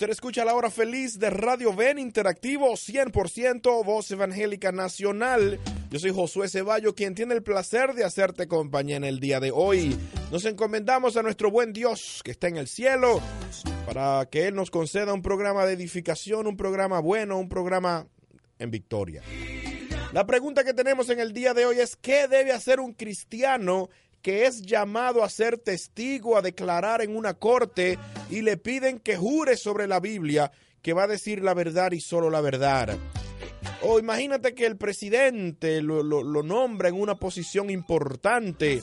Usted escucha la hora feliz de Radio Ven Interactivo 100% Voz Evangélica Nacional. Yo soy Josué Ceballo, quien tiene el placer de hacerte compañía en el día de hoy. Nos encomendamos a nuestro buen Dios que está en el cielo para que Él nos conceda un programa de edificación, un programa bueno, un programa en victoria. La pregunta que tenemos en el día de hoy es, ¿qué debe hacer un cristiano que es llamado a ser testigo, a declarar en una corte y le piden que jure sobre la Biblia que va a decir la verdad y solo la verdad. O imagínate que el presidente lo, lo, nombra en una posición importante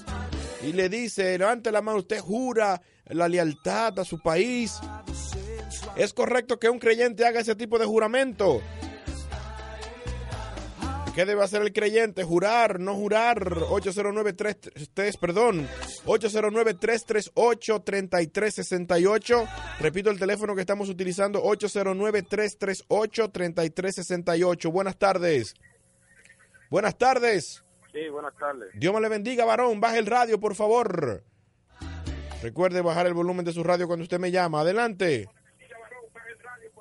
y le dice, levante la mano, usted jura la lealtad a su país. ¿Es correcto que un creyente haga ese tipo de juramento? ¿Qué debe hacer el creyente? Jurar, no jurar. 809-33, perdón. 809-338-3368. Repito el teléfono que estamos utilizando. 809-338-3368. Buenas tardes. Buenas tardes. Sí, buenas tardes. Dios me le bendiga, varón. Baje el radio, por favor. Recuerde bajar el volumen de su radio cuando usted me llama. Adelante.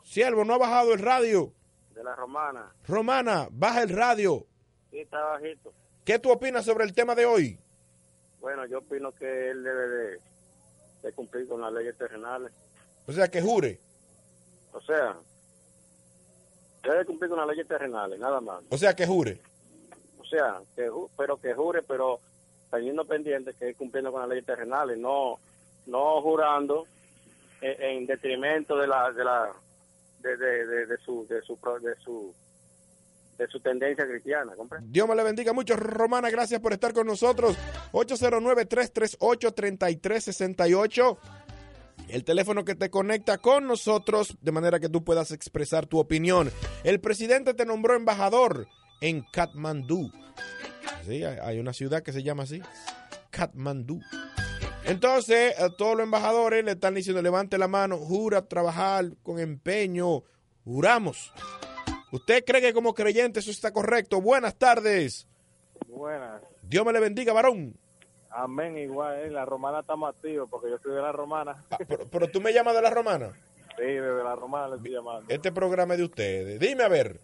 Siervo, no ha bajado el radio. De la romana. Romana, baja el radio. Sí, está bajito. ¿Qué tú opinas sobre el tema de hoy? Bueno, yo opino que él debe de, de cumplir con las leyes terrenales. O sea, que jure. O sea, debe cumplir con las leyes terrenales, nada más. O sea, que jure. O sea, que ju- pero que jure, pero teniendo pendiente que es cumpliendo con las leyes terrenales, no no jurando en, en detrimento de la de la de, de, su de su de su de su tendencia cristiana, ¿comprende? Dios me le bendiga mucho, Romana. Gracias por estar con nosotros. 809-338-3368. El teléfono que te conecta con nosotros de manera que tú puedas expresar tu opinión. El presidente te nombró embajador en Katmandú. Sí, hay una ciudad que se llama así. Katmandú. Entonces, a todos los embajadores le están diciendo, levante la mano, jura trabajar con empeño. Juramos. ¿Usted cree que como creyente eso está correcto? Buenas tardes. Buenas. Dios me le bendiga, varón. Amén, igual, eh, la romana está más activa porque yo soy de la romana. Ah, pero, pero tú me llamas de la romana. Sí, desde la romana le estoy llamando. Este programa es de ustedes. Dime a ver.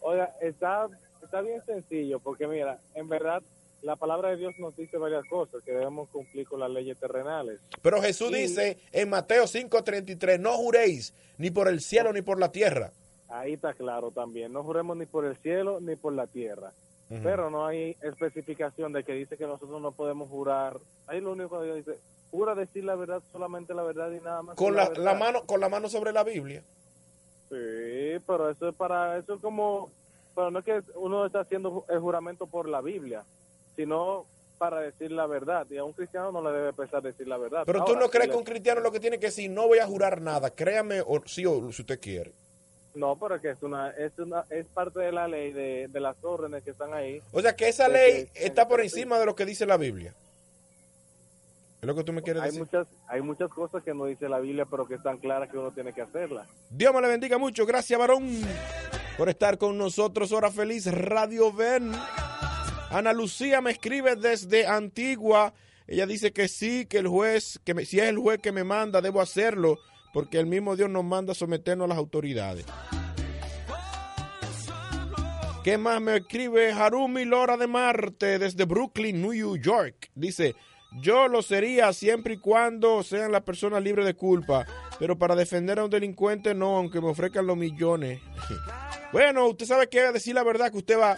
Oiga, está, está bien sencillo porque mira, en verdad la palabra de Dios nos dice varias cosas, que debemos cumplir con las leyes terrenales. Pero Jesús dice en Mateo 5:33, no juréis ni por el cielo ni por la tierra. Ahí está claro también, no juremos ni por el cielo ni por la tierra. Pero no hay especificación de que dice que nosotros no podemos jurar. Ahí lo único que Dios dice, jura decir la verdad, solamente la verdad y nada más. Con la mano, con la mano sobre la Biblia. Sí, pero eso es para, eso es como, pero no es que uno está haciendo el juramento por la Biblia, sino para decir la verdad. Y a un cristiano no le debe pesar decir la verdad. Pero tú no crees que un cristiano lo que tiene que decir, no voy a jurar nada, créame o sí o si usted quiere. No, pero es que es una, es una, es parte de la ley, de, de las órdenes que están ahí. O sea que esa ley está por encima de lo que dice la Biblia. ¿Es lo que tú me quieres Hay decir? muchas, hay muchas cosas que no dice la Biblia, pero que están claras que uno tiene que hacerlas. Dios me le bendiga mucho. Gracias, varón, por estar con nosotros. Hora feliz, Radio Ven. Ana Lucía me escribe desde Antigua. Ella dice que sí, que el juez, que si es el juez que me manda, debo hacerlo, porque el mismo Dios nos manda someternos a las autoridades. ¿Qué más me escribe Harumi Lora de Marte desde Brooklyn, New York? Dice, yo lo sería siempre y cuando sean las personas libres de culpa, pero para defender a un delincuente no, aunque me ofrezcan los millones. bueno, usted sabe que decir la verdad que usted va.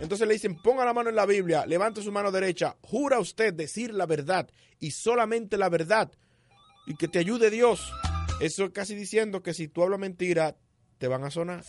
Entonces le dicen, ponga la mano en la Biblia, levante su mano derecha, jura usted decir la verdad y solamente la verdad y que te ayude Dios. Eso es casi diciendo que si tú hablas mentira, te van a sonar.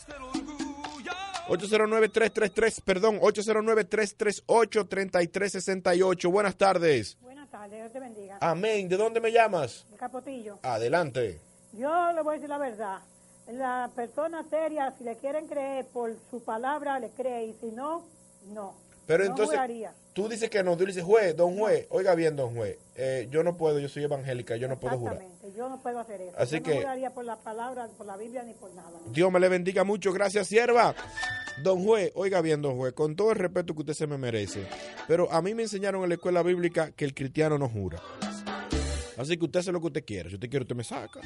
809-333, perdón, 809-338-3368. Buenas tardes. Buenas tardes, Dios te bendiga. Amén. ¿De dónde me llamas? De Capotillo. Adelante. Yo le voy a decir la verdad. La persona seria, si le quieren creer por su palabra, le cree. Y si no, no. Pero No entonces, juraría. tú dices que no, tú dices, juez, don juez, oiga bien, don juez, eh, yo no puedo, yo soy evangélica, yo no puedo jurar. Exactamente, yo no puedo hacer eso. Así yo que- no juraría por la palabra, por la Biblia, ni por nada. Dios me le bendiga mucho, gracias, sierva. Don juez, oiga bien, don juez, con todo el respeto que usted se me merece, pero a mí me enseñaron en la escuela bíblica que el cristiano no jura. Así que usted hace lo que usted quiere, si usted quiere, usted me saca.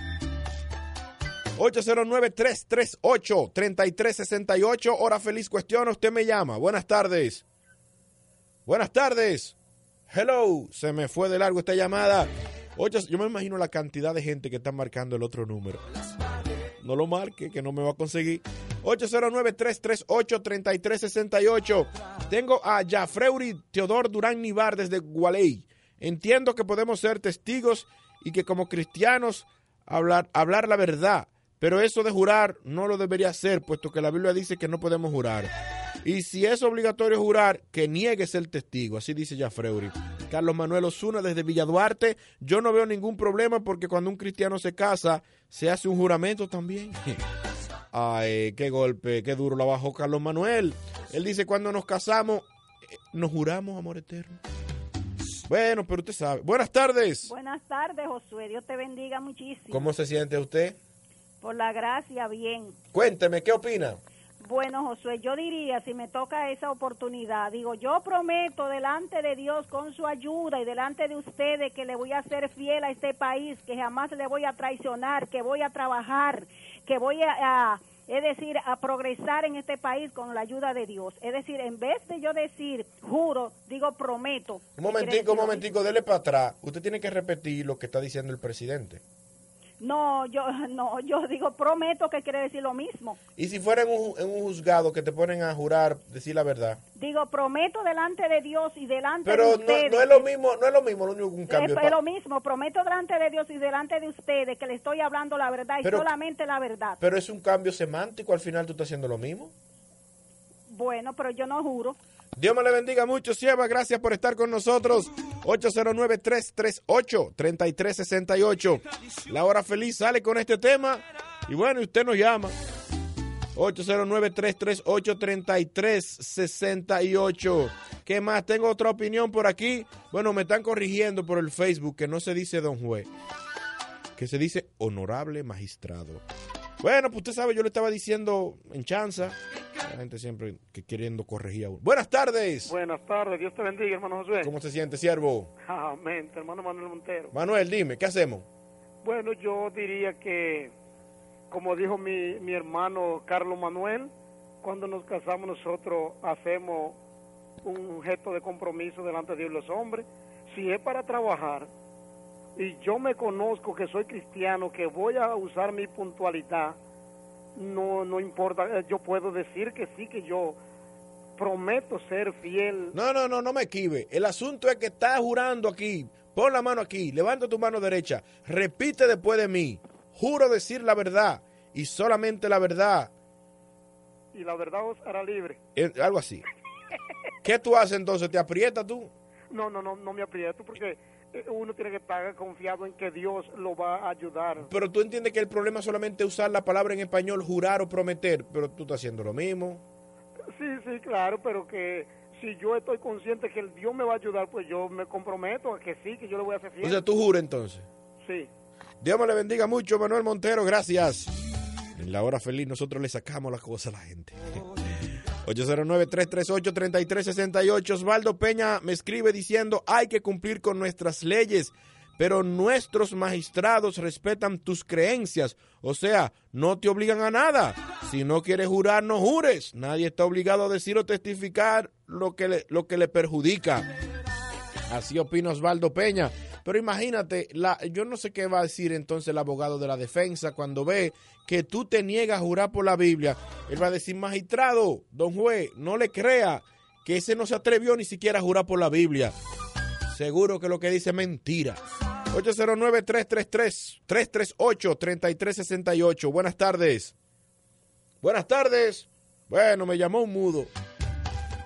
809-338-3368, hora feliz cuestión, usted me llama. Buenas tardes. Buenas tardes. Hello, se me fue de largo esta llamada. Ocho, yo me imagino la cantidad de gente que está marcando el otro número. No lo marque, que no me va a conseguir. 809-338-3368. Tengo a Jafreuri Teodor Durán Nivar desde Gualey. Entiendo que podemos ser testigos y que como cristianos hablar, hablar la verdad. Pero eso de jurar no lo debería hacer, puesto que la Biblia dice que no podemos jurar. Y si es obligatorio jurar, que niegue ser testigo. Así dice Jafreuri. Carlos Manuel Osuna desde Villaduarte. Yo no veo ningún problema porque cuando un cristiano se casa, se hace un juramento también. Ay, qué golpe, qué duro la bajó Carlos Manuel. Él dice, cuando nos casamos, eh, nos juramos amor eterno. Bueno, pero usted sabe. Buenas tardes. Buenas tardes, Josué. Dios te bendiga muchísimo. ¿Cómo se siente usted? Por la gracia, bien. Cuénteme, ¿qué opina? Bueno, Josué, yo diría, si me toca esa oportunidad, digo, yo prometo delante de Dios con su ayuda y delante de ustedes que le voy a ser fiel a este país, que jamás le voy a traicionar, que voy a trabajar, que voy a, a- es decir, a progresar en este país con la ayuda de Dios. Es decir, en vez de yo decir juro, digo prometo. Un ¿Qué quiere momentico, un momentico, dele para atrás. Usted tiene que repetir lo que está diciendo el presidente. No, yo no, yo digo prometo que quiere decir lo mismo. Y si fuera en un, en un juzgado que te ponen a jurar, decir la verdad. Digo, prometo delante de Dios y delante Pero de no, ustedes. no es lo mismo, no es lo mismo, Es, cambio. es lo mismo, prometo delante de Dios y delante de ustedes que le estoy hablando la verdad y Pero- solamente la verdad. Pero es un cambio semántico, al final tú estás haciendo lo mismo. bueno, pero yo no juro. Dios me le bendiga mucho, Sierva. Gracias por estar con nosotros. 809-338-3368. La hora feliz sale con este tema. Y bueno, usted nos llama. 809-338-3368. ¿Qué más? Tengo otra opinión por aquí. Bueno, me están corrigiendo por el Facebook que no se dice don juez, que se dice honorable magistrado. Bueno, pues usted sabe, yo le estaba diciendo en chanza. La gente siempre que queriendo corregir a uno. Buenas tardes. Buenas tardes, Dios te bendiga, hermano Josué. ¿Cómo se siente, siervo? Amén, hermano Manuel Montero. Manuel, dime, ¿qué hacemos? Bueno, yo diría que, como dijo mi, mi hermano Carlos Manuel, cuando nos casamos nosotros hacemos un gesto de compromiso delante de Dios y los hombres. Si es para trabajar y yo me conozco que soy cristiano, que voy a usar mi puntualidad, no, no importa, eh, yo puedo decir que sí, que yo prometo ser fiel No, no, no, no me esquive. El asunto es que estás jurando aquí. Pon la mano aquí, levanta tu mano derecha, repite después de mí. Juro decir la verdad y solamente la verdad. y la verdad os hará libre. Eh, Algo así. ¿Qué tú haces entonces? ¿Te aprietas tú? No, no, no, no me aprieto porque uno tiene que estar confiado en que Dios lo va a ayudar. Pero tú entiendes que el problema es solamente usar la palabra en español, jurar o prometer, pero tú estás haciendo lo mismo. Sí, sí, claro, pero que si yo estoy consciente que el Dios me va a ayudar, pues yo me comprometo a que sí, que yo le voy a hacer O fiel. sea, tú juras entonces. sí. Dios me le bendiga mucho, Manuel Montero, gracias. En la hora feliz nosotros le sacamos las cosas a la gente. 809-338-3368. Osvaldo Peña me escribe diciendo, hay que cumplir con nuestras leyes, pero nuestros magistrados respetan tus creencias. O sea, no te obligan a nada. Si no quieres jurar, no jures. Nadie está obligado a decir o testificar lo que le, lo que le perjudica. Así opina Osvaldo Peña. Pero imagínate, yo no sé qué va a decir entonces el abogado de la defensa cuando ve que tú te niegas a jurar por la Biblia. Él va a decir, magistrado, don juez, no le crea que ese no se atrevió ni siquiera a jurar por la Biblia. Seguro que lo que dice es mentira. 809-333-338-3368. Buenas tardes. Buenas tardes. Bueno, me llamó un mudo.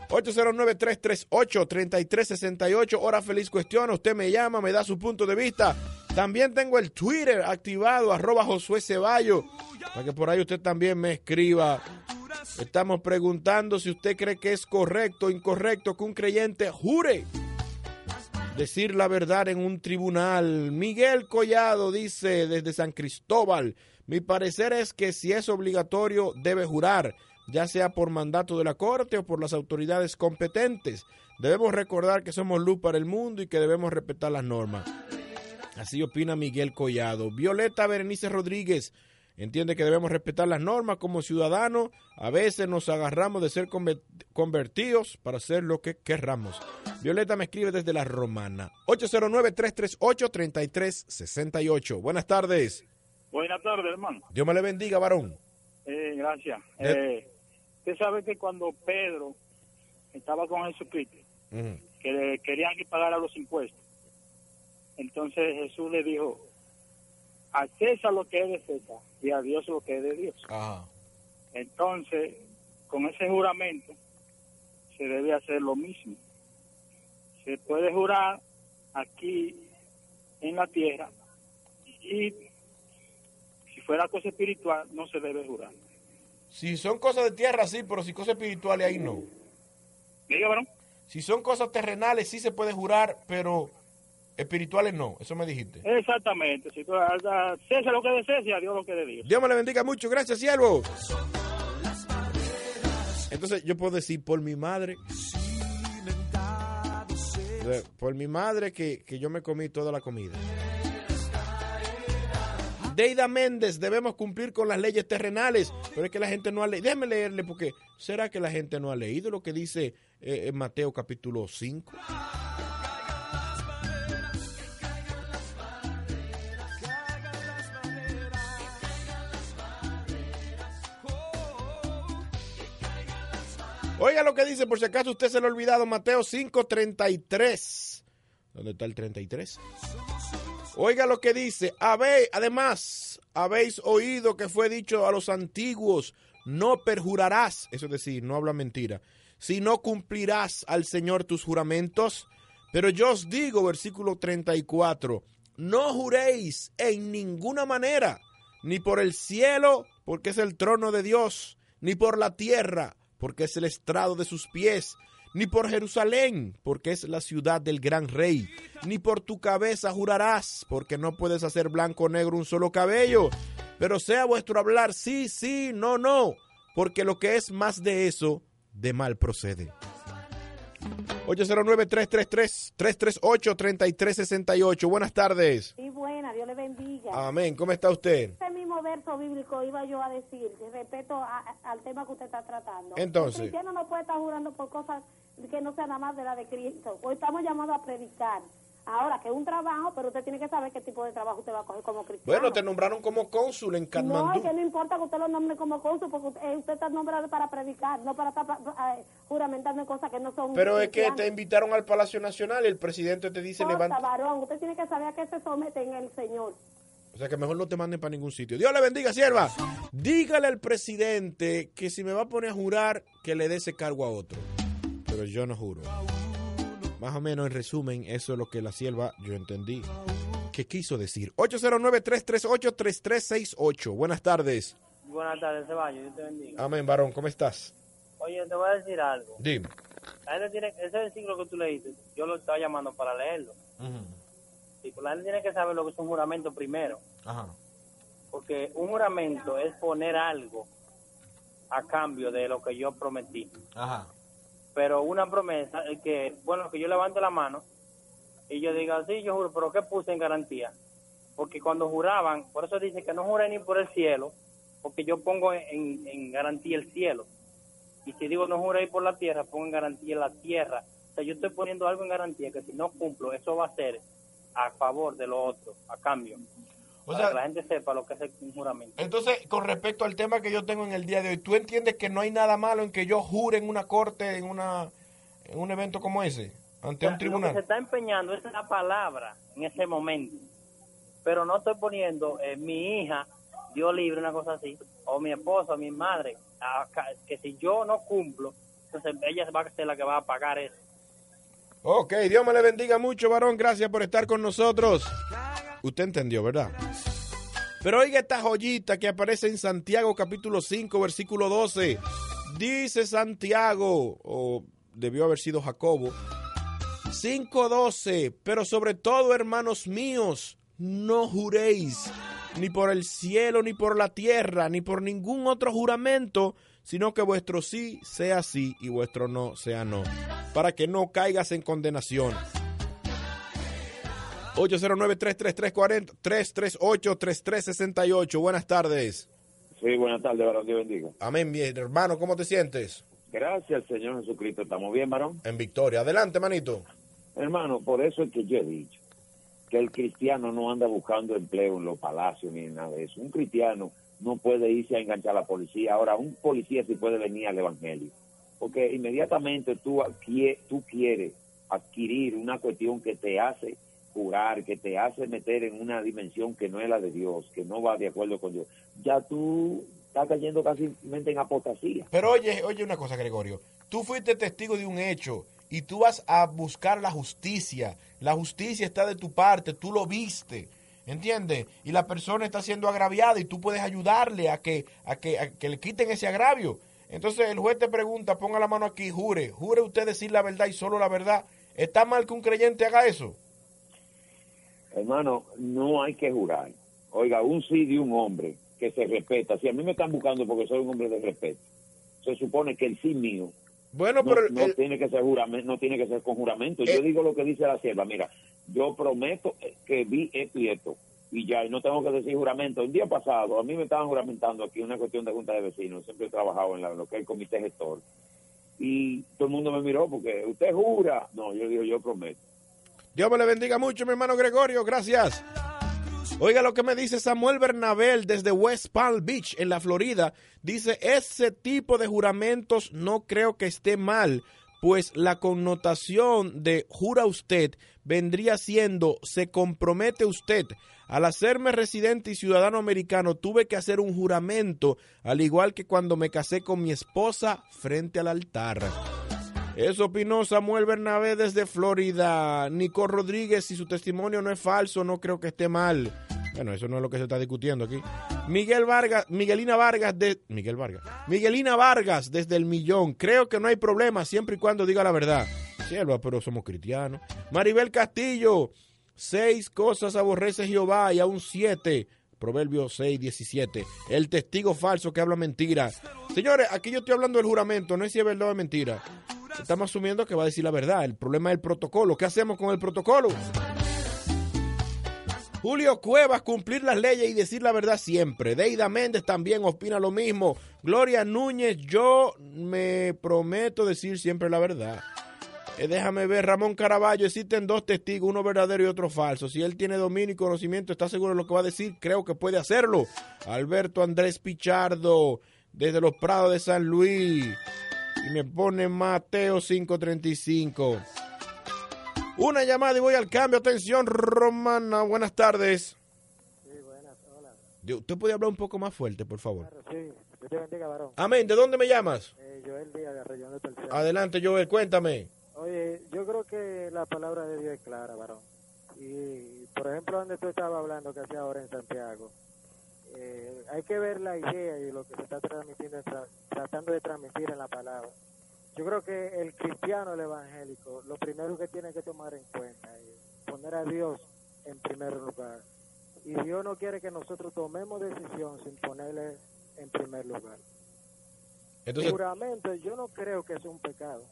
809-338-3368. Hora feliz cuestiona. Usted me llama, me da su punto de vista. También tengo el Twitter activado, arroba Josué Ceballo, para que por ahí usted también me escriba. Estamos preguntando si usted cree que es correcto o incorrecto que un creyente jure decir la verdad en un tribunal. Miguel Collado dice desde San Cristóbal, mi parecer es que si es obligatorio debe jurar, ya sea por mandato de la Corte o por las autoridades competentes. Debemos recordar que somos luz para el mundo y que debemos respetar las normas. Así opina Miguel Collado. Violeta Berenice Rodríguez entiende que debemos respetar las normas como ciudadanos. A veces nos agarramos de ser convertidos para hacer lo que querramos. Violeta me escribe desde la Romana. 809-338-3368. Buenas tardes. Buenas tardes, hermano. Dios me le bendiga, varón. Eh, gracias. Eh, usted sabe que cuando Pedro estaba con Jesucristo, que le querían que pagara los impuestos, entonces Jesús le dijo, a César lo que es de César y a Dios lo que es de Dios. Entonces, con ese juramento se debe hacer lo mismo. Se puede jurar aquí en la tierra y si fuera cosa espiritual no se debe jurar. Si son cosas de tierra, sí, pero si cosas espirituales, ahí no. Diga, varón. Si son cosas terrenales, sí se puede jurar, pero espirituales no. Eso me dijiste. Exactamente. Si tú, César lo que de César, Dios lo que de Dios. Dios me le bendiga mucho. Gracias, siervo. Entonces, yo puedo decir por mi madre. Por mi madre que, que yo me comí toda la comida. Deida Méndez, debemos cumplir con las leyes terrenales, pero es que la gente no ha leído. Déjeme leerle porque ¿será que la gente no ha leído lo que dice eh, en Mateo capítulo 5? Oiga lo que dice, por si acaso usted se lo ha olvidado, Mateo 5:33. ¿Dónde está el 33? Oiga lo que dice, habéis, además, habéis oído que fue dicho a los antiguos, no perjurarás, eso es decir, no habla mentira, si no cumplirás al Señor tus juramentos. Pero yo os digo, versículo 34, no juréis en ninguna manera, ni por el cielo, porque es el trono de Dios, ni por la tierra, porque es el estrado de sus pies, ni por Jerusalén, porque es la ciudad del gran rey, ni por tu cabeza jurarás, porque no puedes hacer blanco o negro un solo cabello, pero sea vuestro hablar sí, sí, no, no, porque lo que es más de eso, de mal procede. 809-333-338-3368. Buenas tardes. Sí, buena, Dios le bendiga. Amén. ¿Cómo está usted? Este mismo verso bíblico iba yo a decir, respeto al tema que usted está tratando. Entonces. El cristiano no puede estar jurando por cosas que no sean nada más de la de Cristo. Hoy estamos llamados a predicar. Ahora, que es un trabajo, pero usted tiene que saber qué tipo de trabajo usted va a coger como cristiano. Bueno, te nombraron como cónsul en Katmandú. No, que no importa que usted lo nombre como cónsul, porque usted, está nombrado para predicar, no para estar eh, juramentando cosas que no son Pero es que te invitaron al Palacio Nacional y el presidente te dice, levanta... varón, usted tiene que saber a qué se somete en el Señor. O sea que mejor no te manden para ningún sitio. Dios le bendiga, sierva. Dígale al presidente que si me va a poner a jurar, que le dé ese cargo a otro. Pero yo no juro. Más o menos en resumen, eso es lo que la sierva yo entendí que quiso decir. 809-338-3368. Buenas tardes. Buenas tardes, Ceballos. Dios te bendiga. Amén, varón. ¿Cómo estás? Oye, te voy a decir algo. Dime. La gente tiene, ese versículo que tú leíste, yo lo estaba llamando para leerlo. sí, pues la gente tiene que saber lo que es un juramento primero. Ajá. Porque un juramento es poner algo a cambio de lo que yo prometí. Ajá pero una promesa es que, bueno, que yo levante la mano y yo diga, sí, yo juro, pero ¿qué puse en garantía? Porque cuando juraban, por eso dice que no jure ni por el cielo, porque yo pongo en, en garantía el cielo. Y si digo no jure por la tierra, pongo en garantía la tierra. O sea, yo estoy poniendo algo en garantía que si no cumplo, eso va a ser a favor de lo otro, a cambio. O para sea, que la gente sepa lo que es el juramento. Entonces, con respecto al tema que yo tengo en el día de hoy, ¿tú entiendes que no hay nada malo en que yo jure en una corte, en, una, en un evento como ese, ante un tribunal? Lo que se está empeñando es la palabra en ese momento. Pero no estoy poniendo eh, mi hija, Dios libre, una cosa así, o mi esposa, o mi madre, que si yo no cumplo, entonces ella va a ser la que va a pagar eso. Ok, Dios me le bendiga mucho, varón. Gracias por estar con nosotros. Usted entendió, ¿verdad? Pero oiga esta joyita que aparece en Santiago capítulo 5, versículo 12. Dice Santiago, o debió haber sido Jacobo, 5.12, pero sobre todo, hermanos míos, no juréis ni por el cielo, ni por la tierra, ni por ningún otro juramento, sino que vuestro sí sea sí y vuestro no sea no, para que no caigas en condenación. 809-333-338-3368. Buenas tardes. Sí, buenas tardes, varón. Dios bendiga. Amén, mi hermano. ¿Cómo te sientes? Gracias al Señor Jesucristo. ¿Estamos bien, varón? En victoria. Adelante, manito. Hermano, por eso es que yo he dicho que el cristiano no anda buscando empleo en los palacios ni nada de eso. Un cristiano no puede irse a enganchar a la policía. Ahora, un policía sí puede venir al evangelio. Porque inmediatamente tú, tú quieres adquirir una cuestión que te hace jurar, que te hace meter en una dimensión que no es la de Dios, que no va de acuerdo con Dios, ya tú estás cayendo casi en apostasía. Pero oye, oye una cosa, Gregorio, tú fuiste testigo de un hecho y tú vas a buscar la justicia. La justicia está de tu parte, tú lo viste. ¿Entiendes? Y la persona está siendo agraviada y tú puedes ayudarle a que, a que, a que le quiten ese agravio. Entonces el juez te pregunta, ponga la mano aquí, jure, jure usted decir la verdad y solo la verdad. ¿Está mal que un creyente haga eso? Hermano, no hay que jurar. Oiga, un sí de un hombre que se respeta. Si a mí me están buscando porque soy un hombre de respeto, se supone que el sí mío bueno, no, pero no tiene que ser juramento, no tiene que ser con juramento. yo eh, digo lo que dice la sierva, mira, yo prometo que vi esto y esto y ya, y no tengo que decir juramento. El día pasado, a mí me estaban juramentando aquí una cuestión de junta de vecinos, siempre he trabajado en, lo que es el comité gestor, y todo el mundo me miró porque usted jura. No, yo digo, yo prometo. Dios me le bendiga mucho, mi hermano Gregorio, gracias. Oiga lo que me dice Samuel Bernabel desde West Palm Beach, en la Florida. Dice, ese tipo de juramentos no creo que esté mal, pues la connotación de jura usted vendría siendo se compromete usted. Al hacerme residente y ciudadano americano tuve que hacer un juramento, al igual que cuando me casé con mi esposa frente al altar. Eso opinó Samuel Bernabé desde Florida. Nico Rodríguez, si su testimonio no es falso, no creo que esté mal. Bueno, eso no es lo que se está discutiendo aquí. Miguel Vargas, Miguelina Vargas de Miguel Vargas. Miguelina Vargas desde el millón. Creo que no hay problema siempre y cuando diga la verdad. Sierva, pero somos cristianos. Maribel Castillo, seis cosas aborrece Jehová y aún siete. Proverbio 6, 17. El testigo falso que habla mentira. Señores, aquí yo estoy hablando del juramento, no es si es verdad o mentira. Estamos asumiendo que va a decir la verdad. El problema es el protocolo. ¿Qué hacemos con el protocolo? Julio Cuevas, cumplir las leyes y decir la verdad siempre. Deida Méndez también opina lo mismo. Gloria Núñez, yo me prometo decir siempre la verdad. Eh, déjame ver, Ramón Caraballo, existen dos testigos, uno verdadero y otro falso. Si él tiene dominio y conocimiento, está seguro de lo que va a decir, creo que puede hacerlo. Alberto Andrés Pichardo, desde los Prados de San Luis. Y me pone Mateo 535. Una llamada y voy al cambio. Atención, Romana. Buenas tardes. Sí, buenas, hola. ¿Usted puede hablar un poco más fuerte, por favor? Claro, sí. Dios te bendiga, varón. Amén. ¿De dónde me llamas? Eh, Joel Díaz, de región de Tercero. Adelante, Joel, cuéntame. Oye, yo creo que la palabra de Dios es clara, varón. Y, por ejemplo, donde tú estabas hablando, que hacía ahora en Santiago, eh, hay que ver la idea y lo que se está transmitiendo, tratando de transmitir en la palabra. Yo creo que el cristiano, el evangélico, lo primero que tiene que tomar en cuenta es poner a Dios en primer lugar. Y Dios no quiere que nosotros tomemos decisión sin ponerle en primer lugar. Entonces, Seguramente yo no creo que sea un pecado.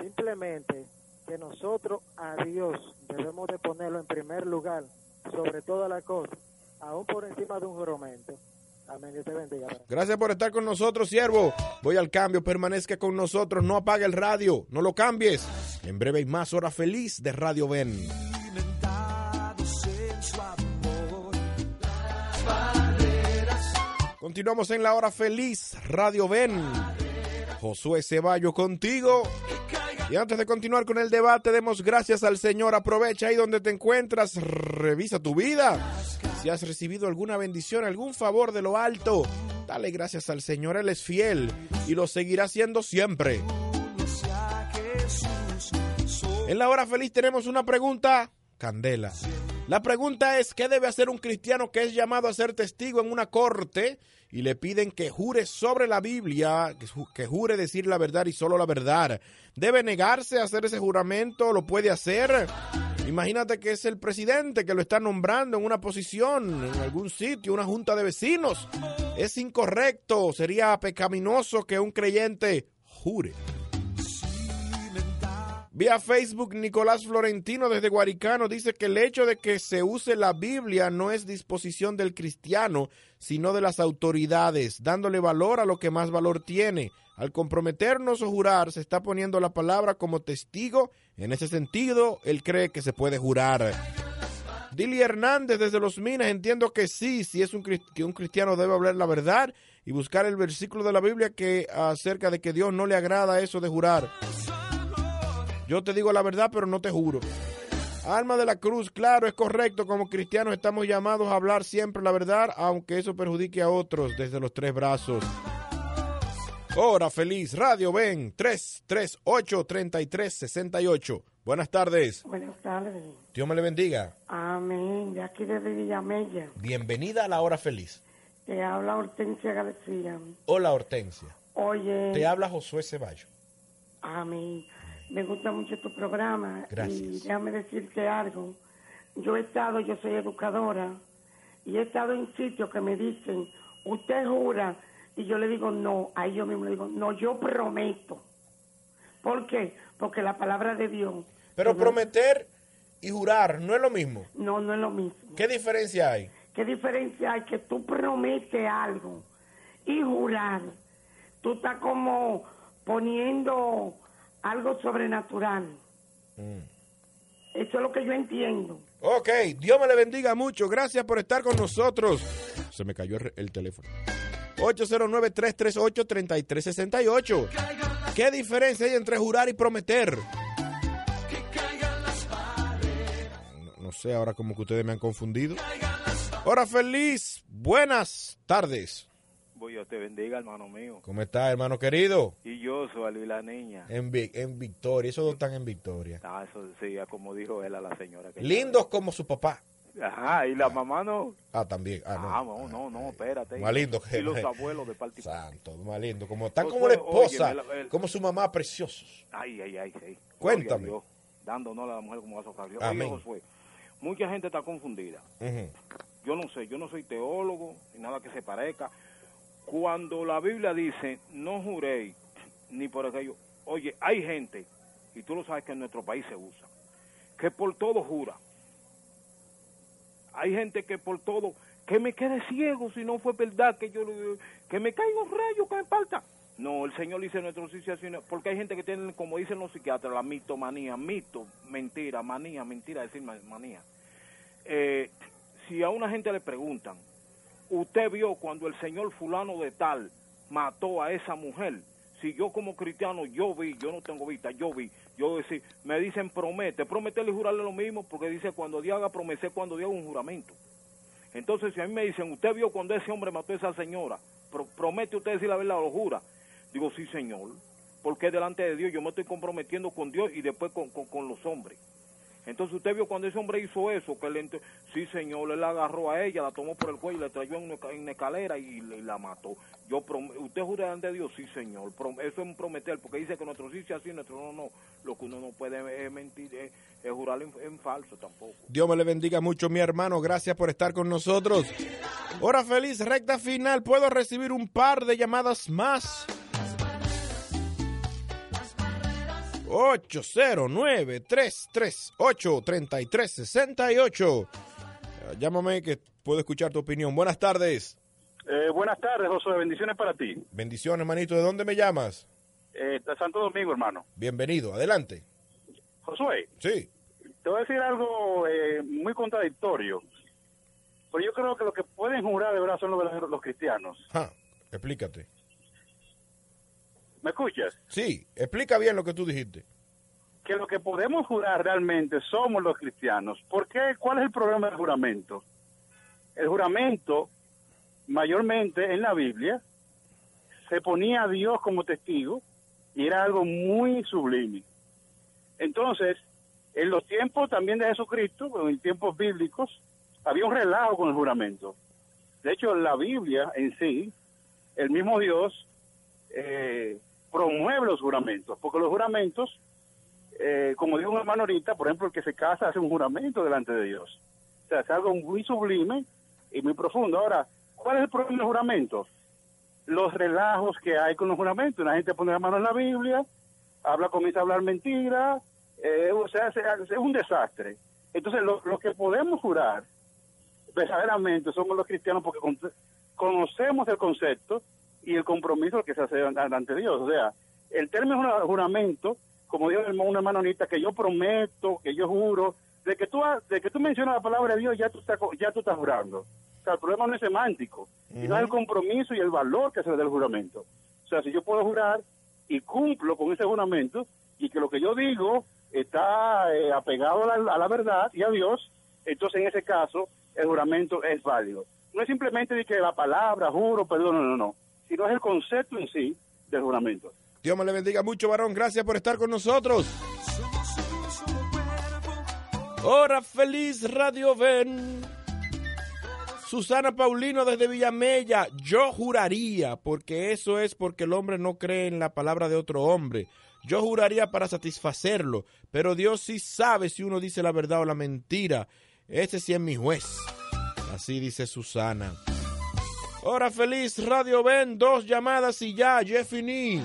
Simplemente que nosotros a Dios debemos de ponerlo en primer lugar sobre todas las cosas aún por encima de un juramento. Amén, Dios te bendiga. Gracias por estar con nosotros, siervo. Voy al cambio, permanezca con nosotros, no apague el radio, no lo cambies. En breve hay más hora feliz de Radio Ben. Continuamos en la hora feliz, Radio Ben. Josué Ceballo contigo. Y antes de continuar con el debate, demos gracias al Señor. Aprovecha ahí donde te encuentras, revisa tu vida. Si has recibido alguna bendición, algún favor de lo alto, dale gracias al Señor. Él es fiel y lo seguirá siendo siempre. En la hora feliz tenemos una pregunta, Candela. La pregunta es, ¿qué debe hacer un cristiano que es llamado a ser testigo en una corte y le piden que jure sobre la Biblia, que jure decir la verdad y solo la verdad? ¿Debe negarse a hacer ese juramento? ¿Lo puede hacer? Imagínate que es el presidente que lo está nombrando en una posición, en algún sitio, una junta de vecinos. Es incorrecto, sería pecaminoso que un creyente jure. Vía Facebook, Nicolás Florentino desde Guaricano dice que el hecho de que se use la Biblia no es disposición del cristiano, sino de las autoridades, dándole valor a lo que más valor tiene. Al comprometernos o jurar, se está poniendo la palabra como testigo. En ese sentido, él cree que se puede jurar. Dili Hernández desde Los Minas, entiendo que sí, si es un, que un cristiano debe hablar la verdad y buscar el versículo de la Biblia que acerca de que Dios no le agrada eso de jurar. Yo te digo la verdad, pero no te juro. Alma de la Cruz, claro, es correcto. Como cristianos estamos llamados a hablar siempre la verdad, aunque eso perjudique a otros desde los tres brazos. Hora feliz, Radio Ven, 338-3368. Buenas tardes. Buenas tardes. Dios me le bendiga. Amén. De aquí desde Villamella. Bienvenida a la hora feliz. Te habla Hortensia García. Hola Hortensia. Oye. Te habla Josué Ceballos. Amén. Me gusta mucho tu programa. Gracias. Y déjame decirte algo. Yo he estado, yo soy educadora, y he estado en sitios que me dicen, usted jura, y yo le digo no, ahí yo mismo le digo, no, yo prometo. ¿Por qué? Porque la palabra de Dios. Pero prometer y jurar no es lo mismo. No, no es lo mismo. ¿Qué diferencia hay? ¿Qué diferencia hay? Que tú prometes algo y jurar. Tú estás como poniendo algo sobrenatural. Eso es lo que yo entiendo. Ok, Dios me le bendiga mucho. Gracias por estar con nosotros. Se me cayó el teléfono. 809-338-3368. ¿Qué diferencia hay entre jurar y prometer? No, no sé ahora como que ustedes me han confundido. Hora feliz. Buenas tardes. Dios te bendiga, hermano mío. ¿Cómo está, hermano querido? Y yo soy la niña. En, en Victoria, esos dos están en Victoria. Ah, eso sí, como dijo él a la señora. Que Lindos como su papá. Ajá, y la mamá no. Ah, también. Ah, no, ah, no, no, no, espérate. Más lindo que Y los abuelos de parte Santo, más lindo. Como, están como la esposa, el- como su mamá, preciosos. Ay, ay, ay, sí. Cuéntame. Dios, Dándonos a la mujer como a. Oye, Amén. Josué, mucha gente está confundida. Yo no sé, yo no soy teólogo, ni nada que se parezca. Cuando la Biblia dice, no juréis, ni por aquello, oye, hay gente, y tú lo sabes que en nuestro país se usa, que por todo jura. Hay gente que por todo, que me quede ciego si no fue verdad, que yo, que me caiga un rayo, que me falta. No, el Señor dice situación, porque hay gente que tiene, como dicen los psiquiatras, la mitomanía, mito, mentira, manía, mentira, decir ma- manía. Eh, si a una gente le preguntan, usted vio cuando el señor fulano de tal mató a esa mujer, si yo como cristiano yo vi, yo no tengo vista, yo vi, yo decir, me dicen promete, prometerle y jurarle lo mismo, porque dice cuando Dios haga prometer, cuando Dios haga un juramento. Entonces si a mí me dicen, usted vio cuando ese hombre mató a esa señora, pro- promete usted decir la verdad o lo jura, digo sí señor, porque delante de Dios yo me estoy comprometiendo con Dios y después con, con- con los hombres. Entonces usted vio cuando ese hombre hizo eso, que le sí señor, él la agarró a ella, la tomó por el cuello, le trayó en una, en una escalera y, y la mató. Yo prom- usted jura de Dios, sí señor, eso es un prometer, porque dice que nuestro sí sea así, nuestro no, no. Lo que uno no puede es mentir, es, es jurar en, en falso tampoco. Dios me le bendiga mucho, mi hermano. Gracias por estar con nosotros. Hora feliz, recta final. Puedo recibir un par de llamadas más. 809-338-3368. Eh, Llámame que puedo escuchar tu opinión. Buenas tardes. Eh, buenas tardes, Josué. Bendiciones para ti. Bendiciones, hermanito. ¿De dónde me llamas? Eh, de Santo Domingo, hermano. Bienvenido. Adelante. Josué, Sí. te voy a decir algo eh, muy contradictorio. Pero yo creo que lo que pueden jurar de verdad son los, verdaderos- los cristianos. Ja, explícate. ¿Me escuchas? Sí, explica bien lo que tú dijiste. Que lo que podemos jurar realmente somos los cristianos. ¿Por qué? ¿Cuál es el problema del juramento? El juramento, mayormente en la Biblia, se ponía a Dios como testigo y era algo muy sublime. Entonces, En los tiempos también de Jesucristo, en tiempos bíblicos, había un relajo con el juramento. De hecho, la Biblia en sí, el mismo Dios eh, promueve los juramentos, porque los juramentos, eh, como dijo un hermano ahorita, por ejemplo, el que se casa hace un juramento delante de Dios. O sea, es algo muy sublime y muy profundo. Ahora, ¿cuál es el problema del juramento? Los relajos que hay con los juramentos. La gente pone la mano en la Biblia, habla, comienza a hablar mentira, eh, o sea, es, un desastre. Entonces, lo, que podemos jurar verdaderamente somos los cristianos porque conocemos el concepto y el compromiso que se hace ante Dios. O sea, el término juramento, como dijo una manonita, que yo prometo, que yo juro, de que tú de que tú mencionas la palabra de Dios, ya tú estás, ya tú estás jurando. O sea, el problema no es semántico, sino es el compromiso y el valor que se le da al juramento. O sea, si yo puedo jurar y cumplo con ese juramento y que lo que yo digo está eh, apegado a la, verdad y a Dios, entonces en ese caso el juramento es válido. No es simplemente de que la palabra, juro, perdón, no, no, no, sino es el concepto en sí del juramento. Dios me le bendiga mucho, varón. Gracias por estar con nosotros. Hora feliz, Radio Ven. Susana Paulino desde Villamella, yo juraría, porque eso es porque el hombre no cree en la palabra de otro hombre. Yo juraría para satisfacerlo, pero Dios sí sabe si uno dice la verdad o la mentira. Ese sí es mi juez. Así dice Susana. Hora feliz, Radio Ven, dos llamadas y ya, je fini.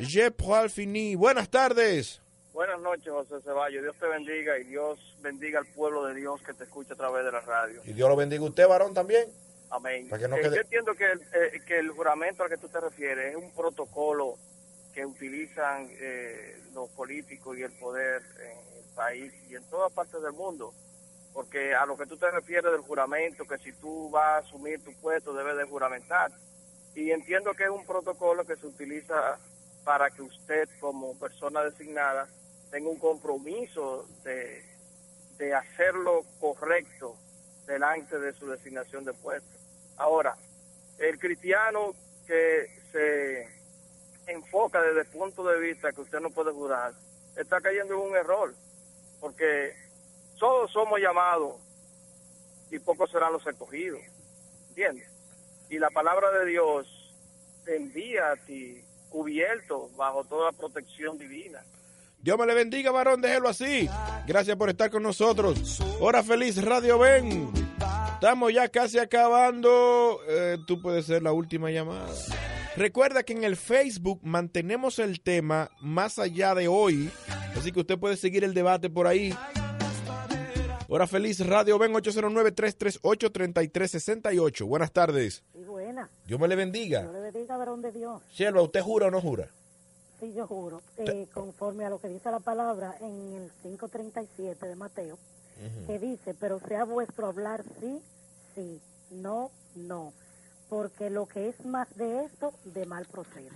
Je fini. Buenas tardes. Buenas noches, José Ceballos. Dios te bendiga y Dios bendiga al pueblo de Dios que te escucha a través de la radio. Y Dios lo bendiga a usted, varón, también. Amén. Eh, yo entiendo que el, eh, que el juramento al que tú te refieres es un protocolo que utilizan eh, los políticos y el poder en el país y en todas partes del mundo. Porque a lo que tú te refieres del juramento, que si tú vas a asumir tu puesto debes de juramentar. Y entiendo que es un protocolo que se utiliza para que usted como persona designada tenga un compromiso de, de hacerlo correcto delante de su designación de puesto. Ahora, el cristiano que se enfoca desde el punto de vista que usted no puede jurar, está cayendo en un error, porque todos somos llamados y pocos serán los escogidos, ¿entiendes? Y la palabra de Dios te envía a ti cubierto bajo toda protección divina. Dios me le bendiga, varón, déjelo así. Gracias por estar con nosotros. Hora feliz, Radio Ven. Estamos ya casi acabando. Eh, tú puedes ser la última llamada. Recuerda que en el Facebook mantenemos el tema más allá de hoy, así que usted puede seguir el debate por ahí. Hora feliz, Radio Ven 809-338-3368. Buenas tardes. Sí, buena. Dios me le bendiga. Dios le bendiga, varón de Dios. Shelva, ¿usted jura o no jura? Sí, yo juro. Eh, conforme a lo que dice la palabra en el 537 de Mateo, que dice, pero sea vuestro hablar sí, sí, no, no porque lo que es más de esto, de mal procede.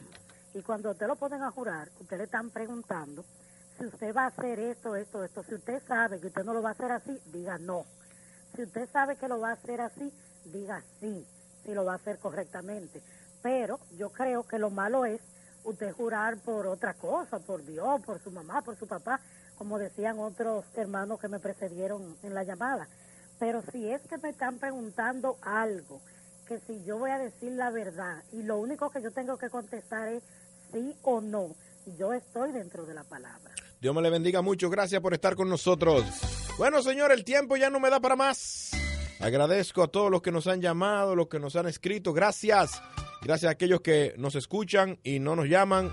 Y cuando usted lo ponen a jurar, usted le están preguntando si usted va a hacer esto, esto, esto. Si usted sabe que usted no lo va a hacer así, diga no. Si usted sabe que lo va a hacer así, diga sí, si lo va a hacer correctamente. Pero yo creo que lo malo es usted jurar por otra cosa, por Dios, por su mamá, por su papá, como decían otros hermanos que me precedieron en la llamada. Pero si es que me están preguntando algo, que si yo voy a decir la verdad y lo único que yo tengo que contestar es sí o no, yo estoy dentro de la palabra. Dios me le bendiga mucho, gracias por estar con nosotros. Bueno, señor, el tiempo ya no me da para más. Agradezco a todos los que nos han llamado, los que nos han escrito, gracias. Gracias a aquellos que nos escuchan y no nos llaman,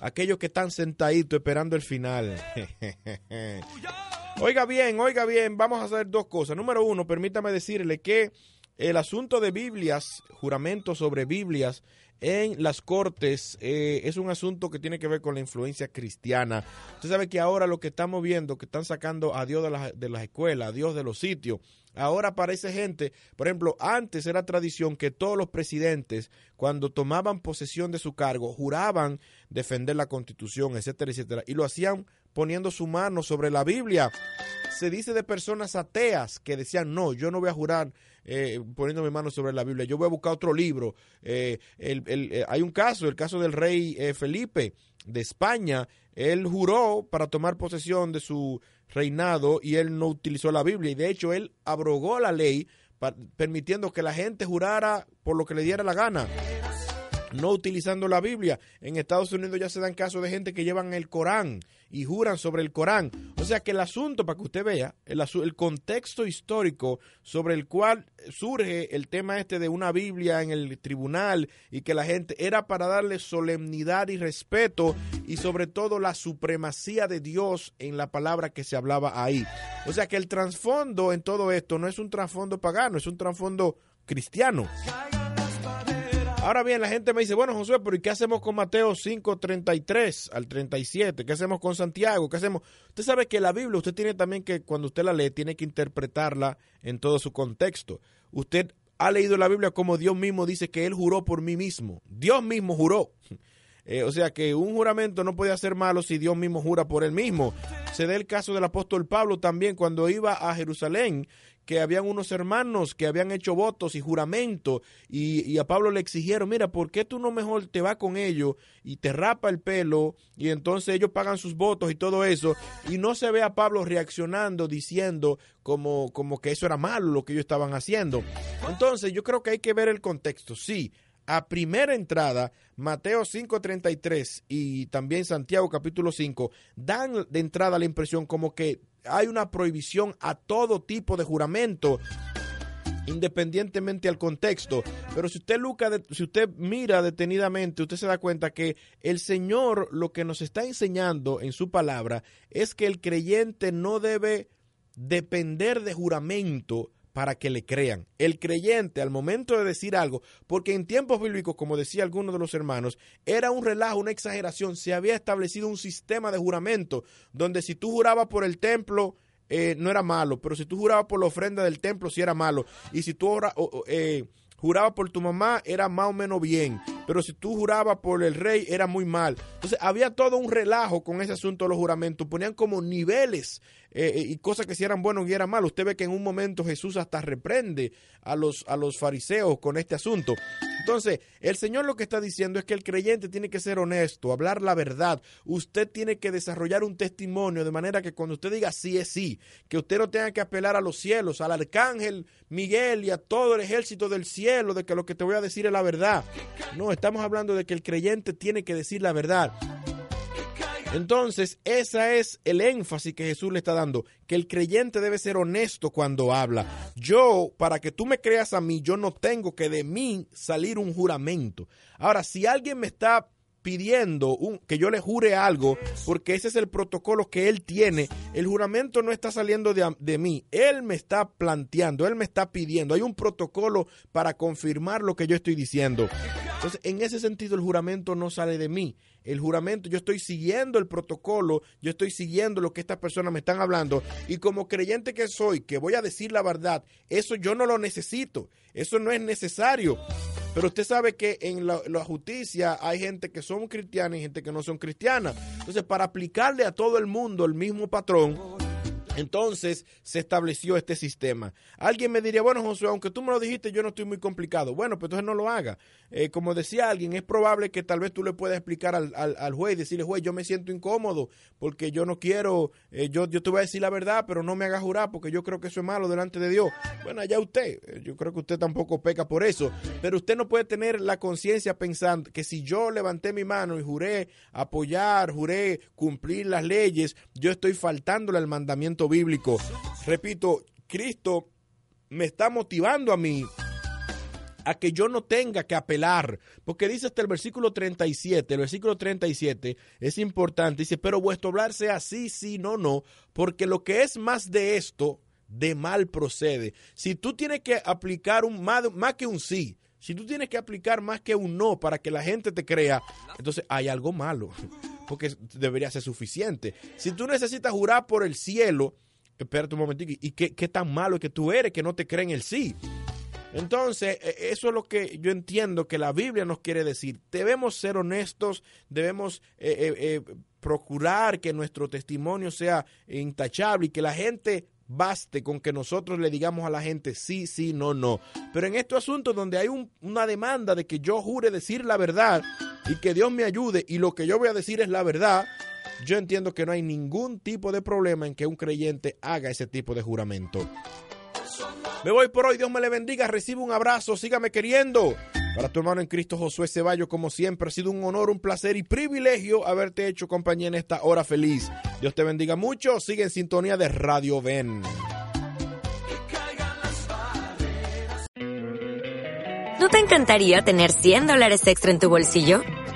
aquellos que están sentaditos esperando el final. oiga bien, oiga bien, vamos a hacer dos cosas. Número uno, permítame decirle que el asunto de Biblias, juramentos sobre Biblias en las cortes, eh, es un asunto que tiene que ver con la influencia cristiana. Usted sabe que ahora lo que estamos viendo, que están sacando a Dios de las, de las escuelas, a Dios de los sitios, Ahora aparece gente, por ejemplo, antes era tradición que todos los presidentes, cuando tomaban posesión de su cargo, juraban defender la constitución, etcétera, etcétera, y lo hacían poniendo su mano sobre la Biblia. Se dice de personas ateas que decían, no, yo no voy a jurar eh, poniendo mi mano sobre la Biblia, yo voy a buscar otro libro. Eh, eh, hay un caso, el caso del rey Felipe de España, él juró para tomar posesión de su reinado y él no utilizó la Biblia. Y de hecho, él abrogó la ley permitiendo que la gente jurara por lo que le diera la gana no utilizando la Biblia. En Estados Unidos ya se dan casos de gente que llevan el Corán y juran sobre el Corán. O sea que el asunto, para que usted vea, el, el, contexto histórico sobre el cual surge el tema este de una Biblia en el tribunal y que la gente era para darle solemnidad y respeto y sobre todo la supremacía de Dios en la palabra que se hablaba ahí. O sea que el trasfondo en todo esto no es un trasfondo pagano, es un trasfondo cristiano. Ahora bien, la gente me dice, bueno, Josué, pero ¿y qué hacemos con Mateo 5, 33 al 37? ¿Qué hacemos con Santiago? ¿Qué hacemos? Usted sabe que la Biblia, usted tiene también que, cuando usted la lee, tiene que interpretarla en todo su contexto. Usted ha leído la Biblia como Dios mismo dice que Él juró por mí mismo. Dios mismo juró. Eh, o sea que un juramento no puede ser malo si Dios mismo jura por él mismo. Se da el caso del apóstol Pablo también cuando iba a Jerusalén, que habían unos hermanos que habían hecho votos y juramento y, a Pablo le exigieron, mira, ¿por qué tú no mejor te vas con ellos y te rapa el pelo y entonces ellos pagan sus votos y todo eso y no se ve a Pablo reaccionando diciendo como, como que eso era malo lo que ellos estaban haciendo? Entonces yo creo que hay que ver el contexto, sí. A primera entrada, Mateo 5.33 y también Santiago capítulo 5 dan de entrada la impresión como que hay una prohibición a todo tipo de juramento independientemente al contexto. Pero si usted, Luca, si usted mira detenidamente, usted se da cuenta que el Señor lo que nos está enseñando en su palabra es que el creyente no debe depender de juramento para que le crean. El creyente al momento de decir algo, porque en tiempos bíblicos, como decía alguno de los hermanos, era un relajo, una exageración, se había establecido un sistema de juramento, donde si tú jurabas por el templo, eh, no era malo, pero si tú jurabas por la ofrenda del templo, sí era malo. Y si tú eh, jurabas por tu mamá, era más o menos bien. Pero si tú jurabas por el rey, era muy mal. Entonces había todo un relajo con ese asunto de los juramentos. Ponían como niveles eh, eh, y cosas que si eran buenos y eran malos. Usted ve que en un momento Jesús hasta reprende a los, a los fariseos con este asunto. Entonces, el Señor lo que está diciendo es que el creyente tiene que ser honesto, hablar la verdad. Usted tiene que desarrollar un testimonio de manera que cuando usted diga sí es sí, que usted no tenga que apelar a los cielos, al arcángel Miguel y a todo el ejército del cielo de que lo que te voy a decir es la verdad. No, estamos hablando de que el creyente tiene que decir la verdad. Entonces, ese es el énfasis que Jesús le está dando, que el creyente debe ser honesto cuando habla. Yo, para que tú me creas a mí, yo no tengo que de mí salir un juramento. Ahora, si alguien me está pidiendo que yo le jure algo, porque ese es el protocolo que él tiene. El juramento no está saliendo de, de, mí, él me está planteando, él me está pidiendo. Hay un protocolo para confirmar lo que yo estoy diciendo. Entonces, en ese sentido, el juramento no sale de mí. El juramento, yo estoy siguiendo el protocolo, yo estoy siguiendo lo que estas personas me están hablando. Y como creyente que soy, que voy a decir la verdad, eso yo no lo necesito, eso no es necesario. Pero usted sabe que en la, justicia hay gente que son cristianas y gente que no son cristianas. Entonces, para aplicarle a todo el mundo el mismo patrón, entonces se estableció este sistema. Alguien me diría, bueno, Josué, aunque tú me lo dijiste, yo no estoy muy complicado. Bueno, pues entonces no lo haga. Eh, como decía alguien, es probable que tal vez tú le puedas explicar al, al, juez, decirle, juez, yo me siento incómodo porque yo no quiero, eh, yo, yo te voy a decir la verdad, pero no me haga jurar porque yo creo que eso es malo delante de Dios. Bueno, allá usted, eh, yo creo que usted tampoco peca por eso, pero usted no puede tener la conciencia pensando que si yo levanté mi mano y juré apoyar, juré cumplir las leyes, yo estoy faltándole al mandamiento bíblico. Repito, Cristo me está motivando a mí a que yo no tenga que apelar, porque dice hasta el versículo 37, el versículo 37 es importante, dice, pero vuestro hablar sea sí, sí, no, no, porque lo que es más de esto, de mal procede. Si tú tienes que aplicar un más, más que un sí, si tú tienes que aplicar más que un no para que la gente te crea, entonces hay algo malo, porque debería ser suficiente. Si tú necesitas jurar por el cielo, espérate un momentito, ¿y qué, qué tan malo es que tú eres que no te creen el sí? Entonces, e, eso es lo que yo entiendo que la Biblia nos quiere decir. Debemos ser honestos, debemos eh, eh, eh, procurar que nuestro testimonio sea intachable y que la gente baste con que nosotros le digamos a la gente sí, sí, no, no. Pero en estos asuntos donde hay una demanda de que yo jure decir la verdad y que Dios me ayude y lo que yo voy a decir es la verdad, yo entiendo que no hay ningún tipo de problema en que un creyente haga ese tipo de juramento. Me voy por hoy, Dios me le bendiga, recibe un abrazo, sígame queriendo. Para tu hermano en Cristo Josué Ceballo, como siempre, ha sido un honor, un placer y privilegio haberte hecho compañía en esta hora feliz. Dios te bendiga mucho, sigue en sintonía de Radio Ven. ¿No te encantaría tener 100 dólares extra en tu bolsillo?